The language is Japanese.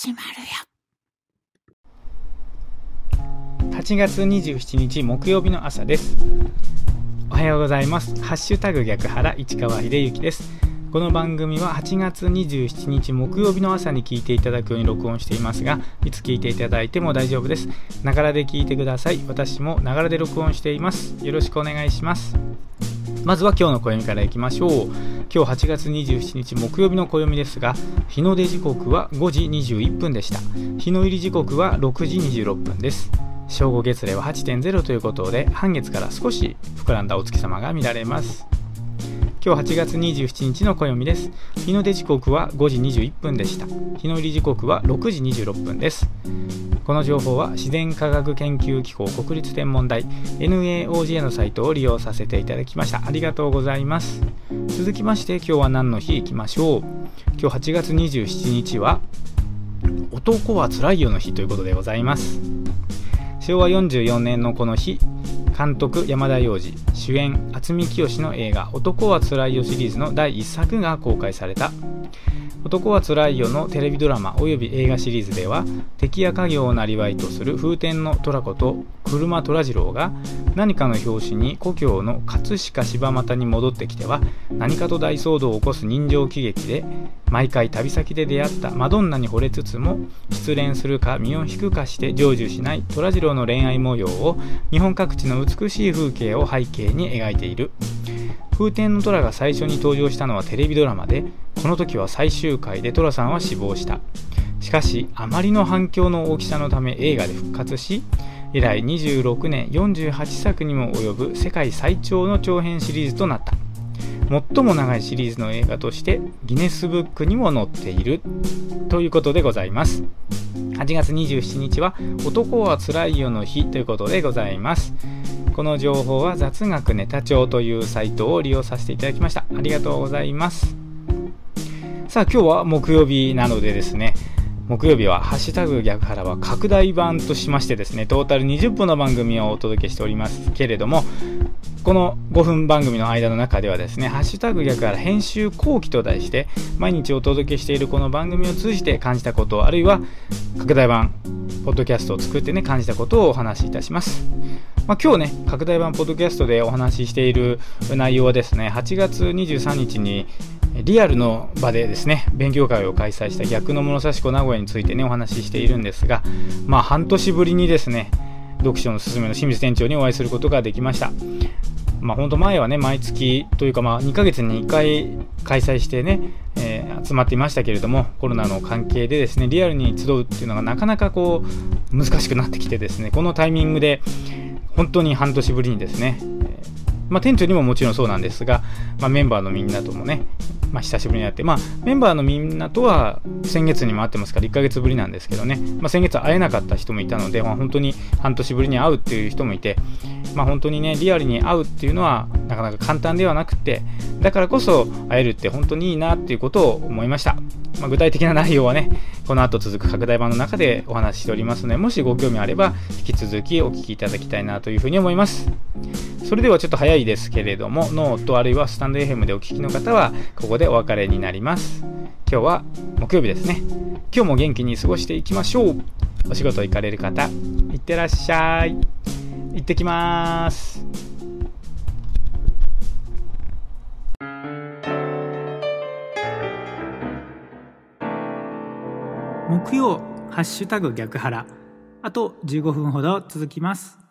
始まるよ。8月27日木曜日の朝です。おはようございます。ハッシュタグ逆原市川秀幸です。この番組は8月27日木曜日の朝に聞いていただくように録音していますがいつ聞いていただいても大丈夫です。ながらで聞いてください。私もながらで録音しています。よろしくお願いします。まずは今日の暦からいきましょう今日8月27日木曜日の暦ですが日の出時刻は5時21分でした日の入り時刻は6時26分です正午月齢は8.0ということで半月から少し膨らんだお月様が見られます今日8月27日の暦です。日の出時刻は5時21分でした。日の入り時刻は6時26分です。この情報は自然科学研究機構国立天文台 NAOJ のサイトを利用させていただきました。ありがとうございます。続きまして今日は何の日いきましょう。今日8月27日は男はつらいよの日ということでございます。昭和44年のこの日、監督山田洋次主演渥美清の映画「男はつらいよ」シリーズの第1作が公開された男はつらいよのテレビドラマおよび映画シリーズでは敵や家業をなりわいとする風天の虎子と車虎次郎が何かの拍子に故郷の葛飾柴又に戻ってきては何かと大騒動を起こす人情喜劇で毎回旅先で出会ったマドンナに惚れつつも失恋するか身を引くかして成就しない虎次郎の恋愛模様を日本各地の美しい風景を背景に描いている。風天の虎が最初に登場したのはテレビドラマでこの時は最終回で寅さんは死亡した。しかしあまりの反響の大きさのため映画で復活し以来26年48作にも及ぶ世界最長の長編シリーズとなった。最も長いシリーズの映画としてギネスブックにも載っているということでございます。8月27日は男はつらいよの日ということでございます。この情報は雑学ネタ帳というサイトを利用させていただきました。ありがとうございます。さあ今日は木曜日なのでですね、木曜日はハッシュタグ逆腹は拡大版としましてですね、トータル20分の番組をお届けしておりますけれども、この5分番組の間の中ではですね、ハッシュタグ逆から編集後期と題して、毎日お届けしているこの番組を通じて感じたこと、あるいは拡大版、ポッドキャストを作ってね、感じたことをお話しいたします。まあ、今日ね、拡大版ポッドキャストでお話ししている内容はですね、8月23日にリアルの場でですね、勉強会を開催した逆の物差し子名古屋についてね、お話ししているんですが、まあ半年ぶりにですね、読書のすすめの清水店長にお会いすることができました。まあ本当前はね、毎月というかまあ2ヶ月に1回開催してね、えー、集まっていましたけれども、コロナの関係でですね、リアルに集うっていうのがなかなかこう、難しくなってきてですね、このタイミングで、本当に半年ぶりにですね、まあ、店長にももちろんそうなんですが、まあ、メンバーのみんなともね、まあ、久しぶりに会って、まあ、メンバーのみんなとは先月にも会ってますから1ヶ月ぶりなんですけどね、まあ、先月会えなかった人もいたので、まあ、本当に半年ぶりに会うっていう人もいて、まあ、本当にねリアルに会うっていうのはなかなか簡単ではなくてだからこそ会えるって本当にいいなっていうことを思いました、まあ、具体的な内容はねこの後続く拡大版の中でお話ししておりますのでもしご興味あれば引き続きお聞きいただきたいなというふうに思います。それではちょっと早いですけれどもノートあるいはスタンド FM でお聞きの方はここでお別れになります。今日は木曜日ですね。今日も元気に過ごしていきましょう。お仕事行かれる方いってらっしゃい。行ってきます。木曜ハッシュタグ逆腹あと15分ほど続きます。